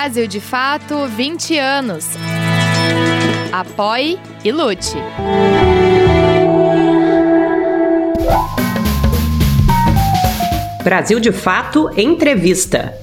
Brasil de Fato 20 anos. Apoie e lute. Brasil de Fato Entrevista.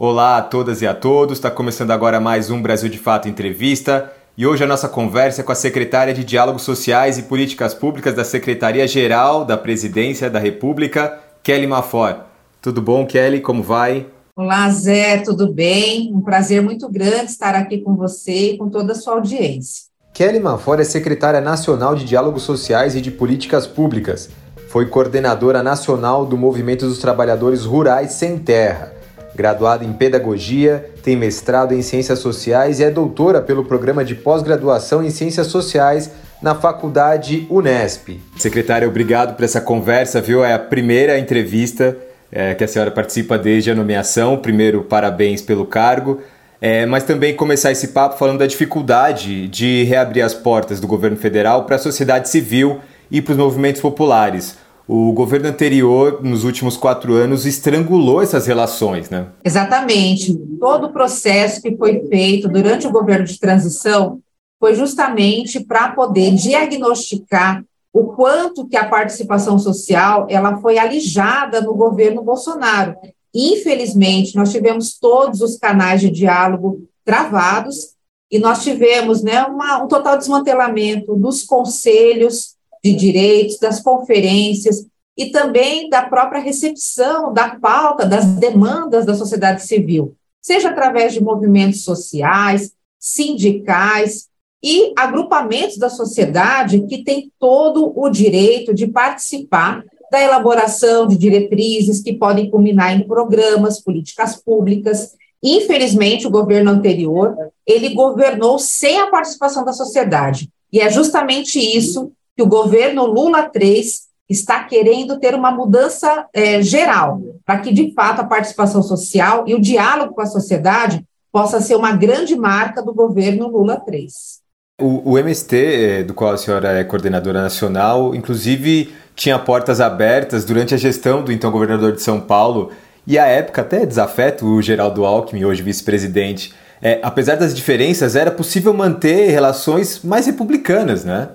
Olá a todas e a todos, está começando agora mais um Brasil de Fato Entrevista e hoje a nossa conversa é com a secretária de Diálogos Sociais e Políticas Públicas da Secretaria-Geral da Presidência da República, Kelly Mafor. Tudo bom, Kelly? Como vai? Olá, Zé, tudo bem? Um prazer muito grande estar aqui com você e com toda a sua audiência. Kelly Manfor é secretária nacional de Diálogos Sociais e de Políticas Públicas. Foi coordenadora nacional do Movimento dos Trabalhadores Rurais Sem Terra. Graduada em Pedagogia, tem mestrado em Ciências Sociais e é doutora pelo programa de pós-graduação em Ciências Sociais na Faculdade Unesp. Secretária, obrigado por essa conversa, viu? É a primeira entrevista é, que a senhora participa desde a nomeação. Primeiro, parabéns pelo cargo. É, mas também começar esse papo falando da dificuldade de reabrir as portas do governo federal para a sociedade civil e para os movimentos populares. O governo anterior, nos últimos quatro anos, estrangulou essas relações, né? Exatamente. Todo o processo que foi feito durante o governo de transição foi justamente para poder diagnosticar o quanto que a participação social ela foi alijada no governo Bolsonaro. Infelizmente, nós tivemos todos os canais de diálogo travados e nós tivemos né, uma, um total desmantelamento dos conselhos de direitos, das conferências e também da própria recepção da pauta, das demandas da sociedade civil, seja através de movimentos sociais, sindicais e agrupamentos da sociedade que têm todo o direito de participar da elaboração de diretrizes que podem culminar em programas, políticas públicas. Infelizmente, o governo anterior, ele governou sem a participação da sociedade. E é justamente isso que o governo Lula 3 está querendo ter uma mudança é, geral, para que, de fato, a participação social e o diálogo com a sociedade possa ser uma grande marca do governo Lula 3. O, o MST, é, do qual a senhora é coordenadora nacional, inclusive tinha portas abertas durante a gestão do então governador de São Paulo e à época até desafeto o Geraldo Alckmin, hoje vice-presidente. É, apesar das diferenças, era possível manter relações mais republicanas, né?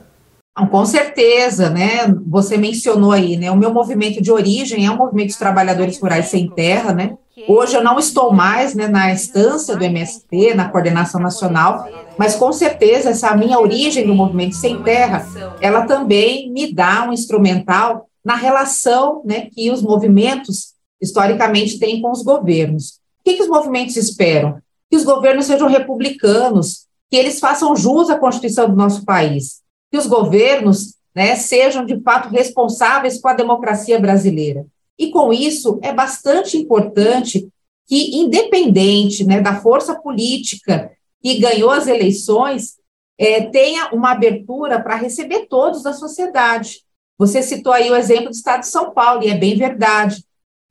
Com certeza, né? Você mencionou aí, né? O meu movimento de origem é o movimento de trabalhadores rurais sem terra, né? Hoje eu não estou mais né, na instância do MST, na coordenação nacional, mas com certeza essa minha origem no movimento sem terra, ela também me dá um instrumental na relação né, que os movimentos historicamente têm com os governos. O que, que os movimentos esperam? Que os governos sejam republicanos, que eles façam jus à Constituição do nosso país, que os governos né, sejam de fato responsáveis com a democracia brasileira. E com isso é bastante importante que, independente né, da força política que ganhou as eleições, é, tenha uma abertura para receber todos da sociedade. Você citou aí o exemplo do Estado de São Paulo, e é bem verdade.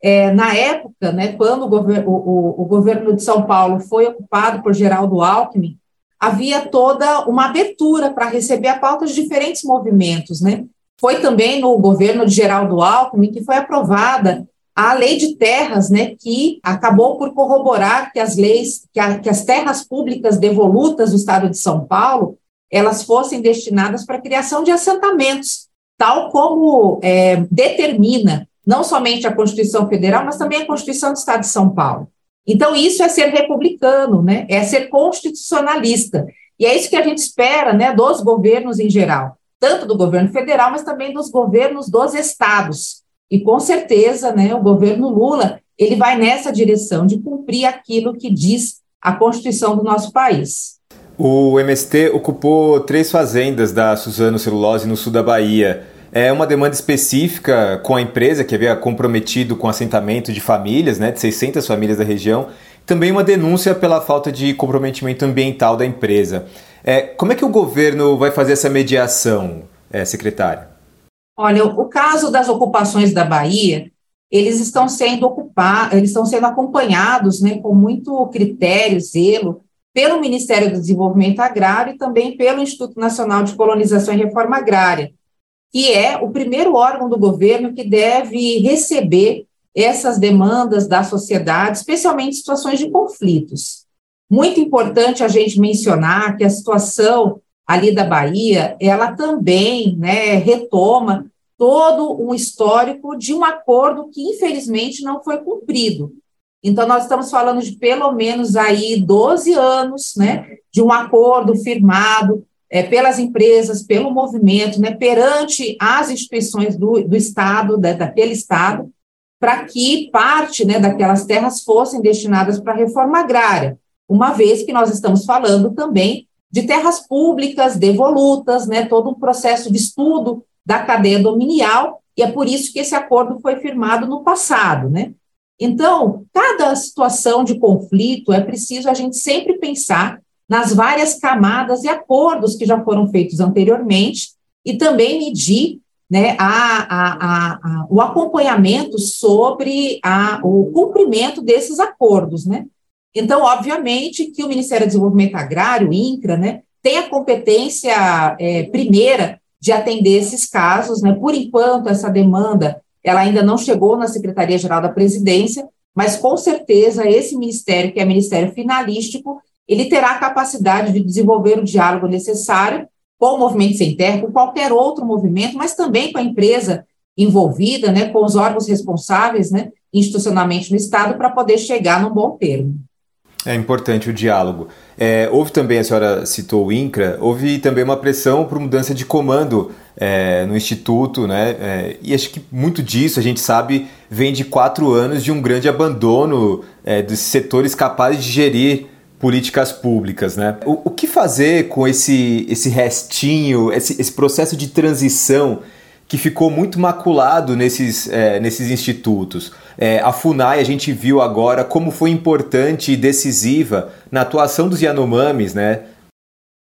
É, na época, né, quando o, gover o, o, o, governo de São Paulo foi ocupado por Geraldo Alckmin, havia toda uma abertura para receber a pauta de diferentes movimentos, né? Foi também no governo de Geraldo Alckmin que foi aprovada a lei de terras, né, que acabou por corroborar que as leis, que, a, que as terras públicas devolutas do Estado de São Paulo, elas fossem destinadas para a criação de assentamentos, tal como é, determina não somente a Constituição Federal, mas também a Constituição do Estado de São Paulo. Então, isso é ser republicano, né? é ser constitucionalista. E é isso que a gente espera né, dos governos em geral tanto do governo federal, mas também dos governos dos estados. E com certeza, né, o governo Lula, ele vai nessa direção de cumprir aquilo que diz a Constituição do nosso país. O MST ocupou três fazendas da Suzano Celulose no sul da Bahia. É uma demanda específica com a empresa que havia comprometido com o assentamento de famílias, né, de 600 famílias da região. Também uma denúncia pela falta de comprometimento ambiental da empresa. É, como é que o governo vai fazer essa mediação, é, secretária? Olha, o caso das ocupações da Bahia, eles estão sendo ocupados, eles estão sendo acompanhados né, com muito critério, zelo, pelo Ministério do Desenvolvimento Agrário e também pelo Instituto Nacional de Colonização e Reforma Agrária, que é o primeiro órgão do governo que deve receber essas demandas da sociedade, especialmente situações de conflitos. Muito importante a gente mencionar que a situação ali da Bahia, ela também né, retoma todo um histórico de um acordo que, infelizmente, não foi cumprido. Então, nós estamos falando de pelo menos aí 12 anos, né, de um acordo firmado é, pelas empresas, pelo movimento, né, perante as instituições do, do Estado, da, daquele Estado, para que parte né, daquelas terras fossem destinadas para a reforma agrária, uma vez que nós estamos falando também de terras públicas devolutas, né, todo um processo de estudo da cadeia dominial, e é por isso que esse acordo foi firmado no passado, né? Então, cada situação de conflito é preciso a gente sempre pensar nas várias camadas e acordos que já foram feitos anteriormente e também medir né, a, a, a, o acompanhamento sobre o cumprimento desses acordos. Né? Então, obviamente, que o Ministério do Desenvolvimento Agrário, INCRA, né, tem a competência é, primeira de atender esses casos. Né? Por enquanto, essa demanda ela ainda não chegou na Secretaria-Geral da Presidência, mas com certeza esse ministério, que é ministério finalístico, ele terá a capacidade de desenvolver o diálogo necessário com o Movimento Sem Terra, com qualquer outro movimento, mas também com a empresa envolvida, né, com os órgãos responsáveis, né, institucionalmente no Estado, para poder chegar num bom termo. É importante o diálogo. É, houve também, a senhora citou o INCRA, houve também uma pressão por mudança de comando é, no Instituto, né? É, e acho que muito disso a gente sabe vem de quatro anos de um grande abandono é, dos setores capazes de gerir políticas públicas, né? O, o que fazer com esse, esse restinho, esse, esse processo de transição que ficou muito maculado nesses, é, nesses institutos? É, a FUNAI, a gente viu agora como foi importante e decisiva na atuação dos Yanomamis, né?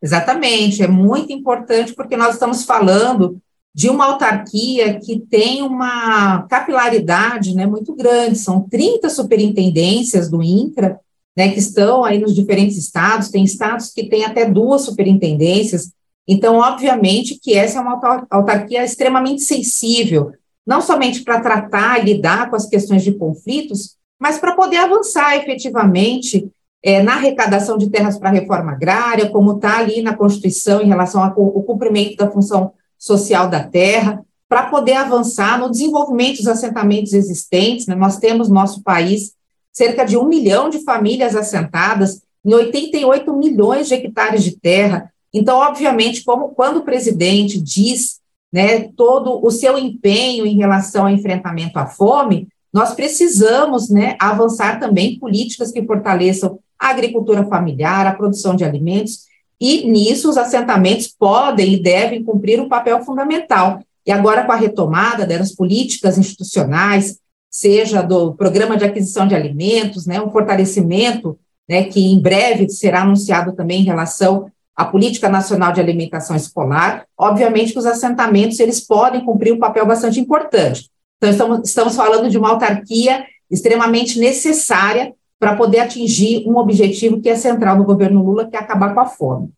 Exatamente, é muito importante porque nós estamos falando de uma autarquia que tem uma capilaridade né, muito grande, são 30 superintendências do INCRA, né, que estão aí nos diferentes estados, tem estados que têm até duas superintendências, então, obviamente, que essa é uma autarquia extremamente sensível, não somente para tratar e lidar com as questões de conflitos, mas para poder avançar efetivamente é, na arrecadação de terras para a reforma agrária, como está ali na Constituição em relação ao cumprimento da função social da terra, para poder avançar no desenvolvimento dos assentamentos existentes. Né? Nós temos no nosso país cerca de um milhão de famílias assentadas em 88 milhões de hectares de terra. Então, obviamente, como quando o presidente diz né, todo o seu empenho em relação ao enfrentamento à fome, nós precisamos né, avançar também políticas que fortaleçam a agricultura familiar, a produção de alimentos, e nisso os assentamentos podem e devem cumprir um papel fundamental. E agora, com a retomada das políticas institucionais, seja do programa de aquisição de alimentos, né, um fortalecimento, né, que em breve será anunciado também em relação à política nacional de alimentação escolar. Obviamente que os assentamentos eles podem cumprir um papel bastante importante. Então estamos, estamos falando de uma autarquia extremamente necessária para poder atingir um objetivo que é central no governo Lula, que é acabar com a fome.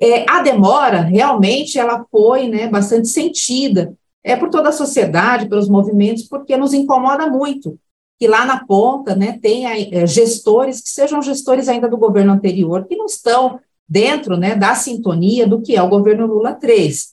É, a demora realmente ela foi né, bastante sentida é por toda a sociedade, pelos movimentos, porque nos incomoda muito que lá na ponta né, tenha é, gestores que sejam gestores ainda do governo anterior, que não estão dentro né, da sintonia do que é o governo Lula 3.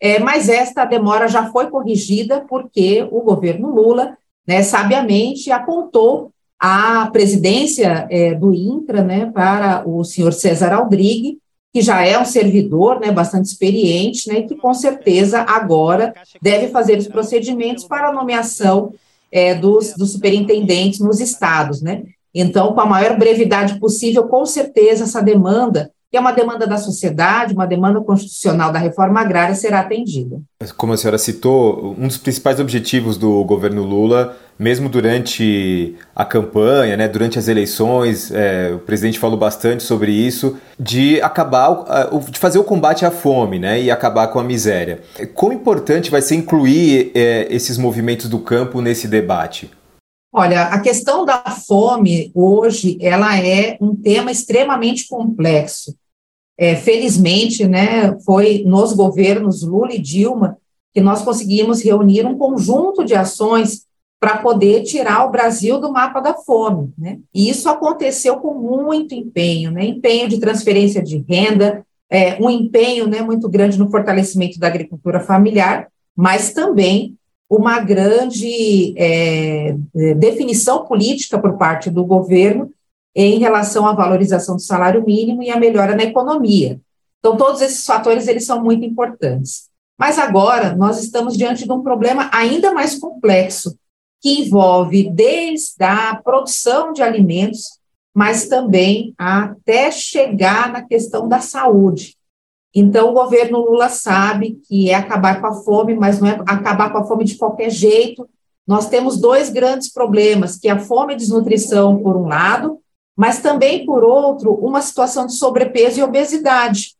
É, mas esta demora já foi corrigida porque o governo Lula, né, sabiamente, apontou a presidência é, do INCRA né, para o senhor César Aldrigue, que já é um servidor né, bastante experiente, né, que com certeza agora deve fazer os procedimentos para a nomeação é, dos, dos superintendentes nos estados. Né? Então, com a maior brevidade possível, com certeza essa demanda que é uma demanda da sociedade, uma demanda constitucional da reforma agrária, será atendida. Como a senhora citou, um dos principais objetivos do governo Lula, mesmo durante a campanha, né, durante as eleições, é, o presidente falou bastante sobre isso, de acabar, de fazer o combate à fome né, e acabar com a miséria. Quão importante vai ser incluir é, esses movimentos do campo nesse debate? Olha, a questão da fome hoje, ela é um tema extremamente complexo. É, felizmente, né, foi nos governos Lula e Dilma que nós conseguimos reunir um conjunto de ações para poder tirar o Brasil do mapa da fome. Né? E isso aconteceu com muito empenho, né? empenho de transferência de renda, é, um empenho né, muito grande no fortalecimento da agricultura familiar, mas também uma grande é, é definição política por parte do governo em relação à valorização do salário mínimo e a melhora na economia. Então, todos esses fatores eles são muito importantes. Mas agora nós estamos diante de um problema ainda mais complexo, que envolve desde a produção de alimentos, mas também até chegar na questão da saúde. Então, o governo Lula sabe que é acabar com a fome, mas não é acabar com a fome de qualquer jeito. Nós temos dois grandes problemas, que é a fome e desnutrição, por um lado, mas também, por outro, uma situação de sobrepeso e obesidade,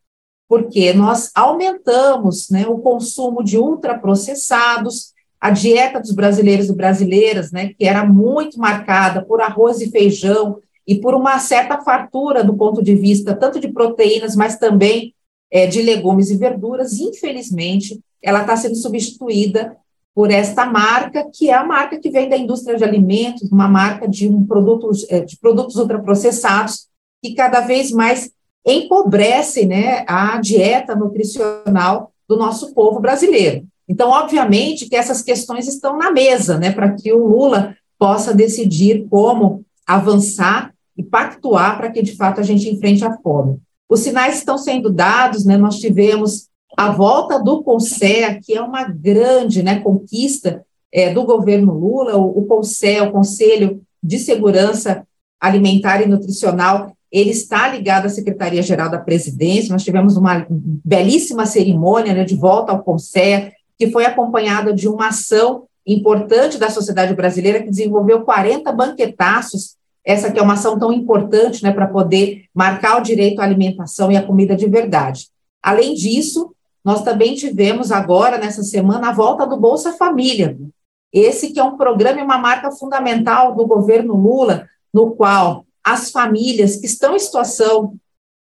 porque nós aumentamos né, o consumo de ultraprocessados, a dieta dos brasileiros e brasileiras, né, que era muito marcada por arroz e feijão e por uma certa fartura do ponto de vista tanto de proteínas, mas também é, de legumes e verduras, infelizmente, ela está sendo substituída por esta marca, que é a marca que vem da indústria de alimentos, uma marca de, um produto, é, de produtos ultraprocessados, que cada vez mais empobrece né, a dieta nutricional do nosso povo brasileiro. Então, obviamente que essas questões estão na mesa, né, para que o Lula possa decidir como avançar e pactuar para que, de fato, a gente enfrente a fome. Os sinais estão sendo dados, né, nós tivemos a volta do CONSEA, que é uma grande né, conquista é, do governo Lula, o, o CONSEA, o Conselho de Segurança Alimentar e Nutricional, ele está ligado à Secretaria-Geral da Presidência, nós tivemos uma belíssima cerimônia né, de volta ao CONSEA, que foi acompanhada de uma ação importante da sociedade brasileira, que desenvolveu 40 banquetaços, essa que é uma ação tão importante né, para poder marcar o direito à alimentação e à comida de verdade. Além disso, nós também tivemos agora, nessa semana, a volta do Bolsa Família, esse que é um programa e uma marca fundamental do governo Lula, no qual as famílias que estão em situação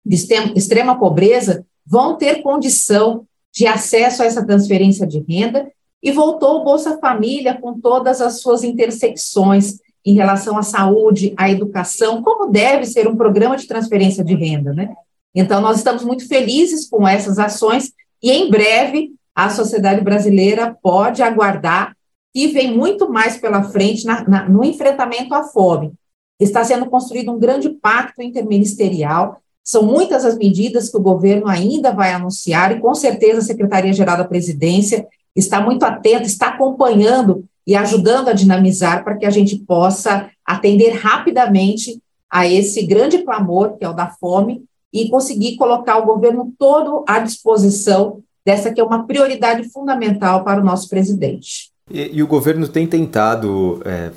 de extrema pobreza vão ter condição de acesso a essa transferência de renda, e voltou o Bolsa Família com todas as suas intersecções em relação à saúde, à educação, como deve ser um programa de transferência de renda, né? Então, nós estamos muito felizes com essas ações e, em breve, a sociedade brasileira pode aguardar e vem muito mais pela frente na, na, no enfrentamento à fome. Está sendo construído um grande pacto interministerial são muitas as medidas que o governo ainda vai anunciar e, com certeza, a Secretaria-Geral da Presidência está muito atenta, está acompanhando e ajudando a dinamizar para que a gente possa atender rapidamente a esse grande clamor, que é o da fome, e conseguir colocar o governo todo à disposição dessa que é uma prioridade fundamental para o nosso presidente. E, e o governo tem tentado é,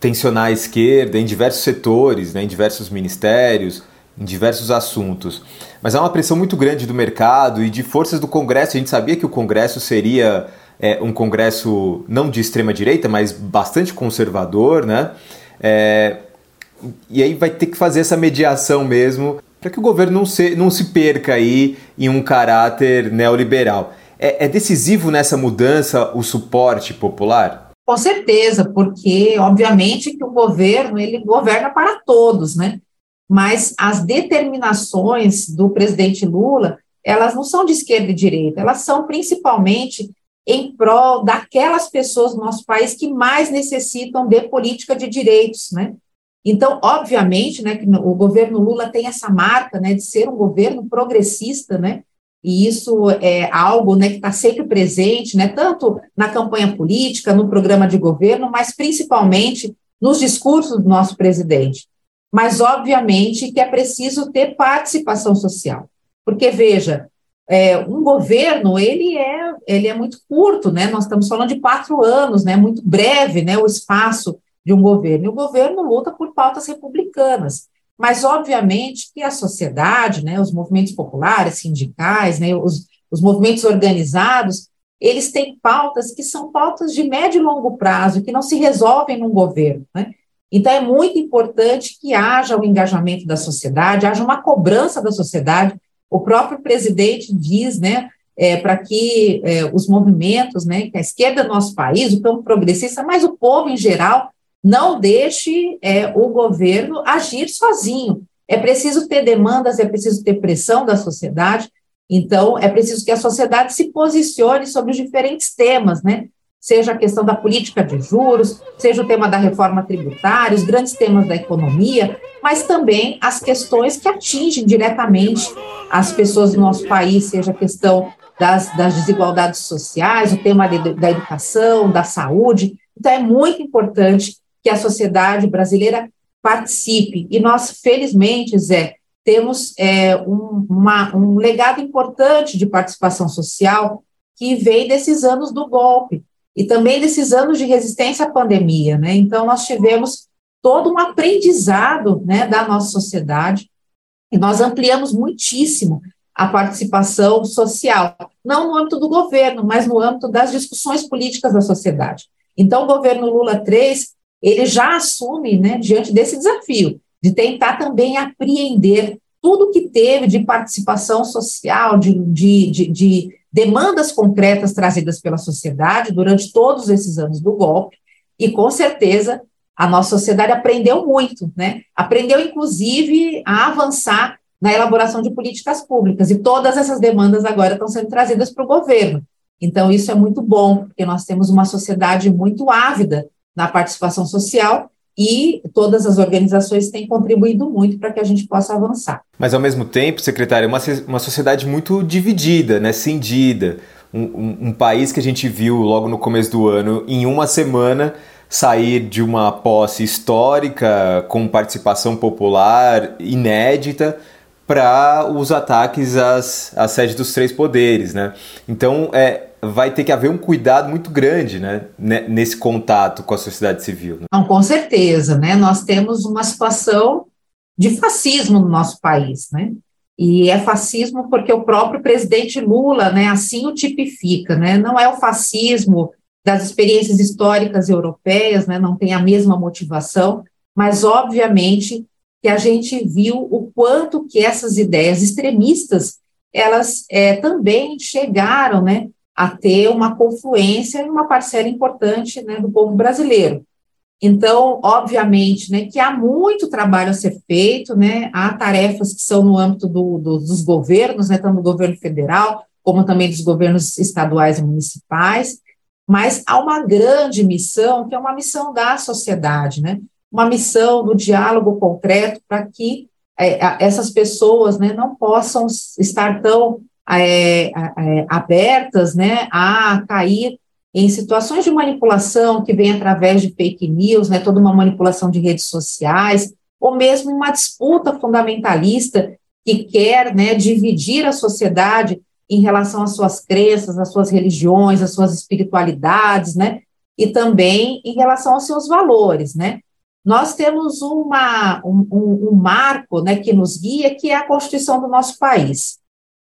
tensionar a esquerda em diversos setores, né, em diversos ministérios, em diversos assuntos. Mas há uma pressão muito grande do mercado e de forças do Congresso. A gente sabia que o Congresso seria é, um Congresso não de extrema direita, mas bastante conservador, né? É, e aí vai ter que fazer essa mediação mesmo para que o governo não se, não se perca aí em um caráter neoliberal. É, é decisivo nessa mudança o suporte popular? Com certeza, porque obviamente que o governo ele governa para todos, né? mas as determinações do presidente Lula, elas não são de esquerda e direita, elas são principalmente em prol daquelas pessoas do nosso país que mais necessitam de política de direitos, né? Então, obviamente, né, que o governo Lula tem essa marca, né, de ser um governo progressista, né? E isso é algo, né, que está sempre presente, né, tanto na campanha política, no programa de governo, mas principalmente nos discursos do nosso presidente mas obviamente que é preciso ter participação social, porque veja, é, um governo ele é ele é muito curto, né? Nós estamos falando de quatro anos, né? Muito breve, né? O espaço de um governo. E o governo luta por pautas republicanas, mas obviamente que a sociedade, né? Os movimentos populares, sindicais, né? Os, os movimentos organizados, eles têm pautas que são pautas de médio e longo prazo, que não se resolvem num governo, né? Então, é muito importante que haja o engajamento da sociedade, haja uma cobrança da sociedade. O próprio presidente diz, né, é, para que é, os movimentos, né, que a esquerda do nosso país, o campo progressista, mas o povo em geral, não deixe é, o governo agir sozinho. É preciso ter demandas, é preciso ter pressão da sociedade, então é preciso que a sociedade se posicione sobre os diferentes temas, né? Seja a questão da política de juros, seja o tema da reforma tributária, os grandes temas da economia, mas também as questões que atingem diretamente as pessoas do nosso país, seja a questão das, das desigualdades sociais, o tema de, da educação, da saúde. Então, é muito importante que a sociedade brasileira participe. E nós, felizmente, Zé, temos é, um, uma, um legado importante de participação social que vem desses anos do golpe e também desses anos de resistência à pandemia. Né? Então, nós tivemos todo um aprendizado né, da nossa sociedade e nós ampliamos muitíssimo a participação social, não no âmbito do governo, mas no âmbito das discussões políticas da sociedade. Então, o governo Lula III, ele já assume, né, diante desse desafio, de tentar também apreender tudo que teve de participação social, de, de, de, de demandas concretas trazidas pela sociedade durante todos esses anos do golpe, e com certeza a nossa sociedade aprendeu muito, né? Aprendeu, inclusive, a avançar na elaboração de políticas públicas, e todas essas demandas agora estão sendo trazidas para o governo. Então, isso é muito bom, porque nós temos uma sociedade muito ávida na participação social e todas as organizações têm contribuído muito para que a gente possa avançar. Mas, ao mesmo tempo, secretária, é uma, uma sociedade muito dividida, né, cindida. Um, um, um país que a gente viu logo no começo do ano, em uma semana, sair de uma posse histórica com participação popular inédita para os ataques às, às sedes dos três poderes, né? Então, é, vai ter que haver um cuidado muito grande, né, nesse contato com a sociedade civil. Né? Não, com certeza, né? Nós temos uma situação de fascismo no nosso país, né? E é fascismo porque o próprio presidente Lula, né, assim o tipifica, né? Não é o fascismo das experiências históricas europeias, né? Não tem a mesma motivação, mas obviamente que a gente viu o quanto que essas ideias extremistas elas é, também chegaram, né, a ter uma confluência em uma parcela importante, né, do povo brasileiro. Então, obviamente, né, que há muito trabalho a ser feito, né, há tarefas que são no âmbito do, do, dos governos, né, tanto do governo federal, como também dos governos estaduais e municipais, mas há uma grande missão, que é uma missão da sociedade, né, uma missão do diálogo concreto para que é, essas pessoas né, não possam estar tão é, é, abertas né, a cair em situações de manipulação que vem através de fake news, né, toda uma manipulação de redes sociais, ou mesmo uma disputa fundamentalista que quer né, dividir a sociedade em relação às suas crenças, às suas religiões, às suas espiritualidades, né, e também em relação aos seus valores, né nós temos uma, um, um, um marco né, que nos guia, que é a Constituição do nosso país.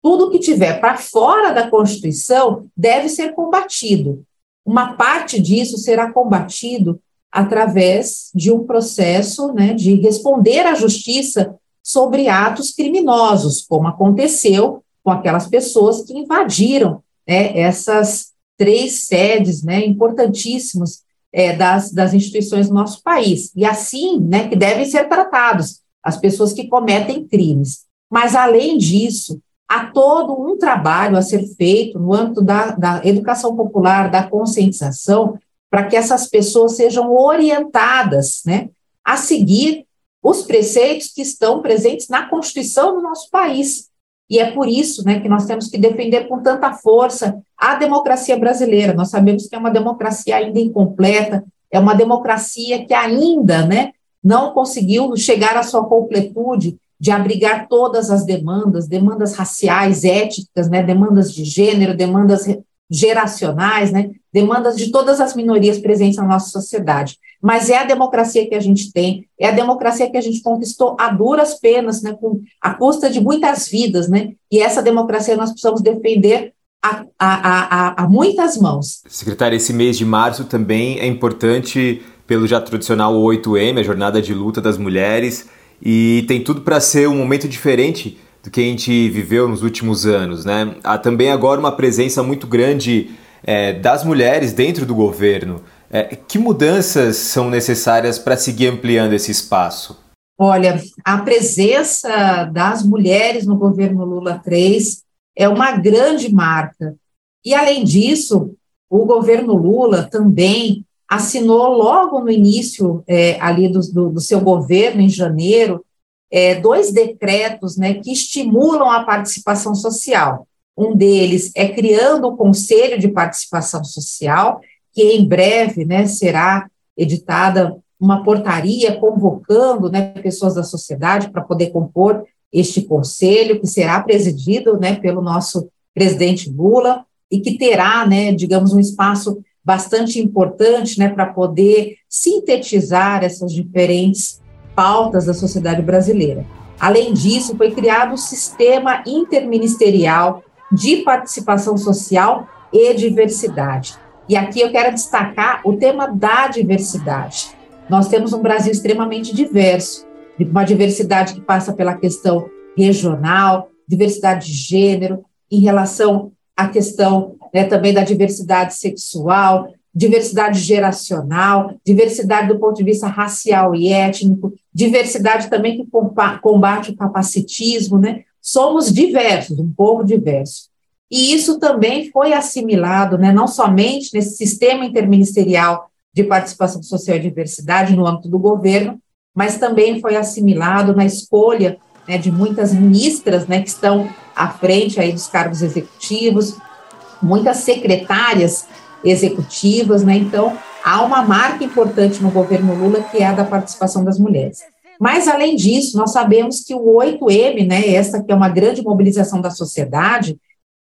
Tudo que tiver para fora da Constituição deve ser combatido. Uma parte disso será combatido através de um processo né, de responder à justiça sobre atos criminosos, como aconteceu com aquelas pessoas que invadiram né, essas três sedes né, importantíssimas é, das, das instituições do nosso país. E assim, né, que devem ser tratados as pessoas que cometem crimes. Mas, além disso, há todo um trabalho a ser feito no âmbito da, da educação popular, da conscientização, para que essas pessoas sejam orientadas né, a seguir os preceitos que estão presentes na Constituição do nosso país. E é por isso né, que nós temos que defender com tanta força a democracia brasileira. Nós sabemos que é uma democracia ainda incompleta, é uma democracia que ainda né, não conseguiu chegar à sua completude de abrigar todas as demandas, demandas raciais, étnicas, né, demandas de gênero, demandas geracionais, né, demandas de todas as minorias presentes na nossa sociedade. Mas é a democracia que a gente tem, é a democracia que a gente conquistou a duras penas, né, com a custa de muitas vidas, né, e essa democracia nós precisamos defender a, a, a, a muitas mãos. Secretária, esse mês de março também é importante pelo já tradicional 8M, a Jornada de Luta das Mulheres, e tem tudo para ser um momento diferente do que a gente viveu nos últimos anos, né? Há também agora uma presença muito grande é, das mulheres dentro do governo. É, que mudanças são necessárias para seguir ampliando esse espaço? Olha, a presença das mulheres no governo Lula 3 é uma grande marca. E, além disso, o governo Lula também assinou logo no início é, ali do, do, do, seu governo, em janeiro, é, dois decretos né, que estimulam a participação social. Um deles é criando o Conselho de Participação Social, que em breve né, será editada uma portaria convocando né, pessoas da sociedade para poder compor este conselho, que será presidido né, pelo nosso presidente Lula e que terá, né, digamos, um espaço bastante importante né, para poder sintetizar essas diferentes pautas da sociedade brasileira. Além disso, foi criado o Sistema Interministerial de Participação Social e Diversidade. E aqui eu quero destacar o tema da diversidade. Nós temos um Brasil extremamente diverso, uma diversidade que passa pela questão regional, diversidade de gênero, em relação à questão né, também da diversidade sexual, diversidade geracional, diversidade do ponto de vista racial e étnico, diversidade também que combate o capacitismo, né? Somos diversos, um povo diverso. E isso também foi assimilado, né, não somente nesse sistema interministerial de participação social e diversidade no âmbito do governo, mas também foi assimilado na escolha né, de muitas ministras né, que estão à frente aí dos cargos executivos, muitas secretárias executivas, né? Então, há uma marca importante no governo Lula que é a da participação das mulheres. Mas, além disso, nós sabemos que o 8M, né, essa que é uma grande mobilização da sociedade,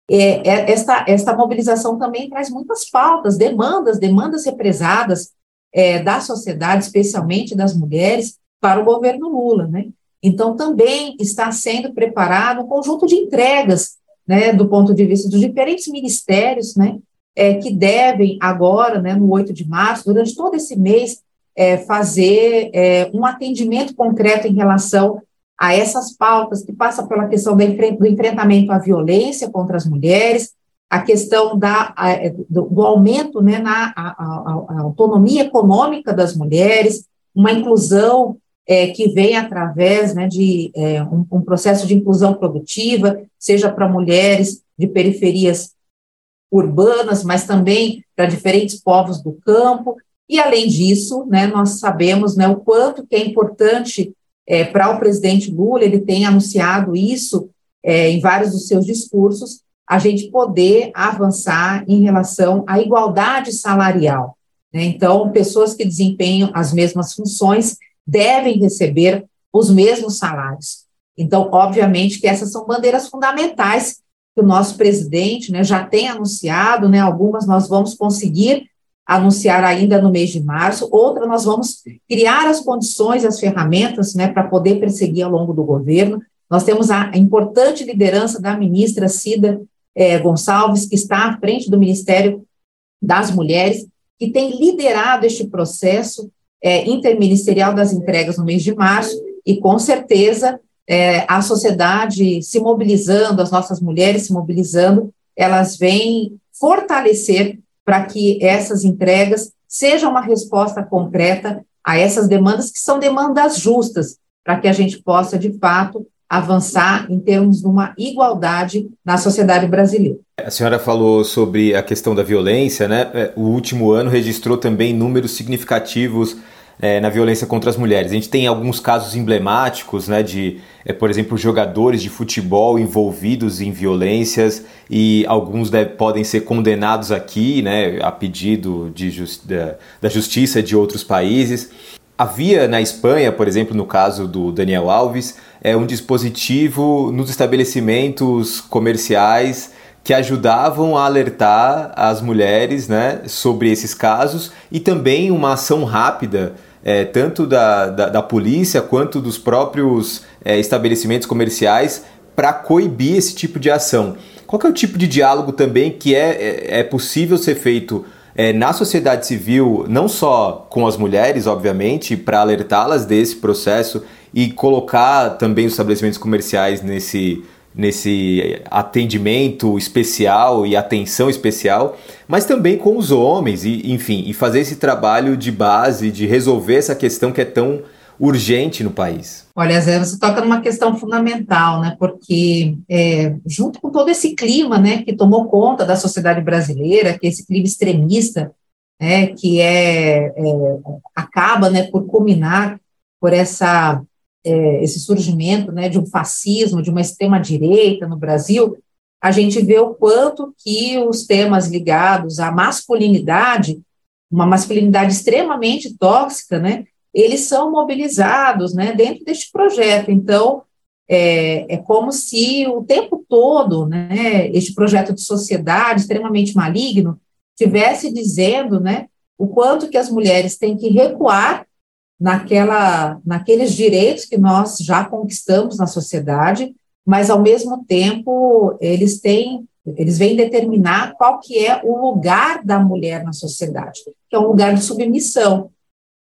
é, é, esta, esta mobilização também traz muitas pautas, demandas, demandas represadas é, da sociedade, especialmente das mulheres, para o governo Lula, né? Então, também está sendo preparado um conjunto de entregas, né, do ponto de vista dos diferentes ministérios, né, é, que devem agora, né, no 8 de março, durante todo esse mês, é, fazer é, um atendimento concreto em relação a essas pautas, que passa pela questão do, enfrentamento à violência contra as mulheres, a questão da, é, do, do, aumento né, na a, a, a autonomia econômica das mulheres, uma inclusão é, que vem através né, de é, um, um, processo de inclusão produtiva, seja para mulheres de periferias urbanas, mas também para diferentes povos do campo. E, além disso, né, nós sabemos né, o quanto que é importante é, para o presidente Lula, ele tem anunciado isso é, em vários dos seus discursos, a gente poder avançar em relação à igualdade salarial. Né? Então, pessoas que desempenham as mesmas funções devem receber os mesmos salários. Então, obviamente que essas são bandeiras fundamentais que o nosso presidente né, já tem anunciado, né, algumas nós vamos conseguir anunciar ainda no mês de março, outra nós vamos criar as condições, as ferramentas né, para poder perseguir ao longo do governo. Nós temos a importante liderança da ministra Cida é, Gonçalves, que está à frente do Ministério das Mulheres, que tem liderado este processo é, interministerial das entregas no mês de março, e com certeza é, a sociedade se mobilizando, as nossas mulheres se mobilizando, elas vêm fortalecer para que essas entregas sejam uma resposta concreta a essas demandas, que são demandas justas, para que a gente possa, de fato, avançar em termos de uma igualdade na sociedade brasileira. A senhora falou sobre a questão da violência, né? É, o último ano registrou também números significativos é, na violência contra as mulheres. A gente tem alguns casos emblemáticos, né, de, é, por exemplo, jogadores de futebol envolvidos em violências e alguns deve, podem ser condenados aqui, né, a pedido da, da justiça de outros países. Havia na Espanha, por exemplo, no caso do Daniel Alves, é um dispositivo nos estabelecimentos comerciais que ajudavam a alertar as mulheres né, sobre esses casos e também uma ação rápida é, tanto da, da, da, polícia quanto dos próprios é, estabelecimentos comerciais para coibir esse tipo de ação. Qual é o tipo de diálogo também que é, é, é possível ser feito é, na sociedade civil, não só com as mulheres, obviamente, para alertá-las desse processo e colocar também os estabelecimentos comerciais nesse nesse atendimento especial e atenção especial, mas também com os homens, e, enfim, e fazer esse trabalho de base, de resolver essa questão que é tão urgente no país. Olha, Zé, você toca numa questão fundamental, né? Porque é, junto com todo esse clima, né, que tomou conta da sociedade brasileira, que é esse clima extremista, né, que é, é acaba, né, por culminar por essa é, esse surgimento né, de um fascismo, de uma extrema-direita no Brasil, a gente vê o quanto que os temas ligados à masculinidade, uma masculinidade extremamente tóxica, né, eles são mobilizados né, dentro deste projeto. Então, é, é como se o tempo todo né, este projeto de sociedade extremamente maligno tivesse dizendo né, o quanto que as mulheres têm que recuar naquela, naqueles direitos que nós já conquistamos na sociedade, mas ao mesmo tempo eles têm, eles vêm determinar qual que é o lugar da mulher na sociedade, que é um lugar de submissão.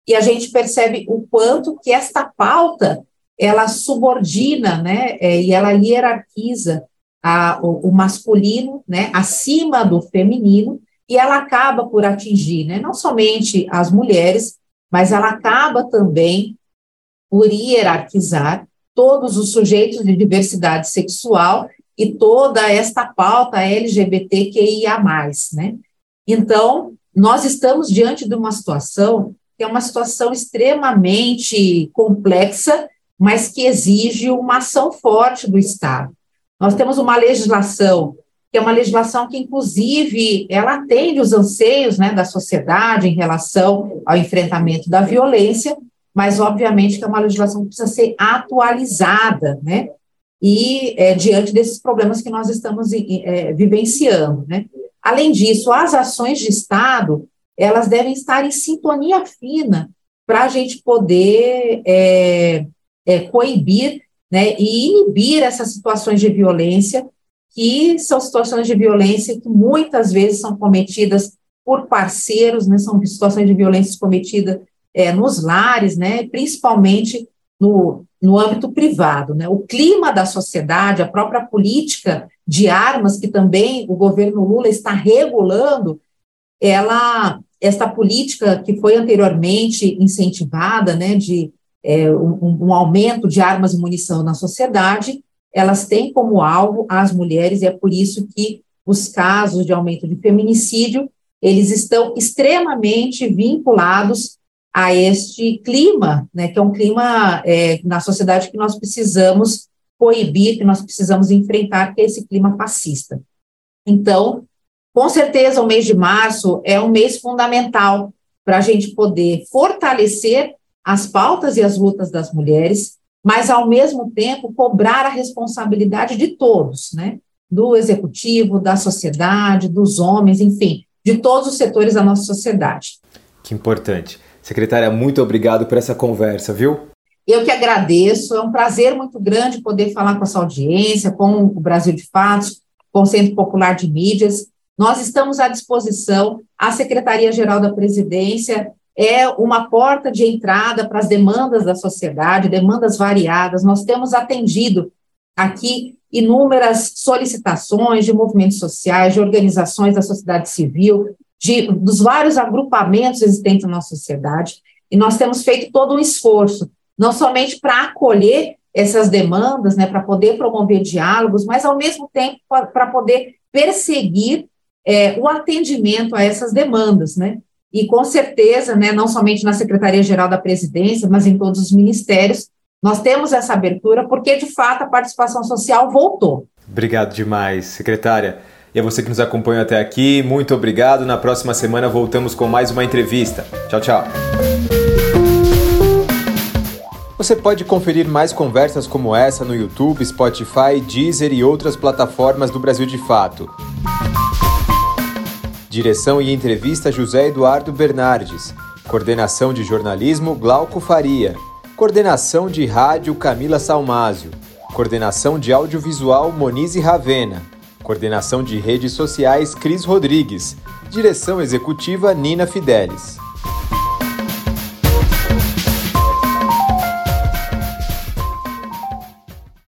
E a gente percebe o quanto que esta pauta ela subordina, né, é, e ela hierarquiza a, o, o masculino, né, acima do feminino, e ela acaba por atingir, né, não somente as mulheres, mas ela acaba também por hierarquizar todos os sujeitos de diversidade sexual e toda esta pauta LGBTQIA+, né? Então, nós estamos diante de uma situação que é uma situação extremamente complexa, mas que exige uma ação forte do Estado. Nós temos uma legislação que é uma legislação que, inclusive, ela atende os anseios né, da sociedade em relação ao enfrentamento da violência, mas, obviamente, que é uma legislação que precisa ser atualizada, né, e é, diante desses problemas que nós estamos é, vivenciando, né. Além disso, as ações de Estado, elas devem estar em sintonia fina para a gente poder é, é, coibir né, e inibir essas situações de violência que são situações de violência que muitas vezes são cometidas por parceiros, né, são situações de violência cometidas é, nos lares, né, principalmente no, no âmbito privado. Né. O clima da sociedade, a própria política de armas, que também o governo Lula está regulando, ela, esta política que foi anteriormente incentivada, né, de é, um, um aumento de armas e munição na sociedade, elas têm como alvo as mulheres, e é por isso que os casos de aumento de feminicídio, eles estão extremamente vinculados a este clima, né, que é um clima é, na sociedade que nós precisamos coibir, que nós precisamos enfrentar, que é esse clima fascista. Então, com certeza, o mês de março é um mês fundamental para a gente poder fortalecer as pautas e as lutas das mulheres, mas, ao mesmo tempo, cobrar a responsabilidade de todos, né? Do executivo, da sociedade, dos homens, enfim, de todos os setores da nossa sociedade. Que importante. Secretária, muito obrigado por essa conversa, viu? Eu que agradeço, é um prazer muito grande poder falar com essa audiência, com o Brasil de Fatos, com o Centro Popular de Mídias. Nós estamos à disposição, a Secretaria-Geral da Presidência é uma porta de entrada para as demandas da sociedade, demandas variadas. Nós temos atendido aqui inúmeras solicitações de movimentos sociais, de organizações da sociedade civil, de, dos vários agrupamentos existentes na nossa sociedade, e nós temos feito todo um esforço, não somente para acolher essas demandas, né, para poder promover diálogos, mas ao mesmo tempo para poder perseguir é, o atendimento a essas demandas, né? E com certeza, né, não somente na Secretaria-Geral da Presidência, mas em todos os ministérios, nós temos essa abertura porque, de fato, a participação social voltou. Obrigado demais, secretária. E a você que nos acompanha até aqui, muito obrigado. Na próxima semana voltamos com mais uma entrevista. Tchau, tchau. Você pode conferir mais conversas como essa no YouTube, Spotify, Deezer e outras plataformas do Brasil de Fato. Direção e entrevista José Eduardo Bernardes. Coordenação de jornalismo Glauco Faria. Coordenação de rádio Camila Salmásio. Coordenação de audiovisual Monize Ravena. Coordenação de redes sociais Cris Rodrigues. Direção executiva Nina Fidelis.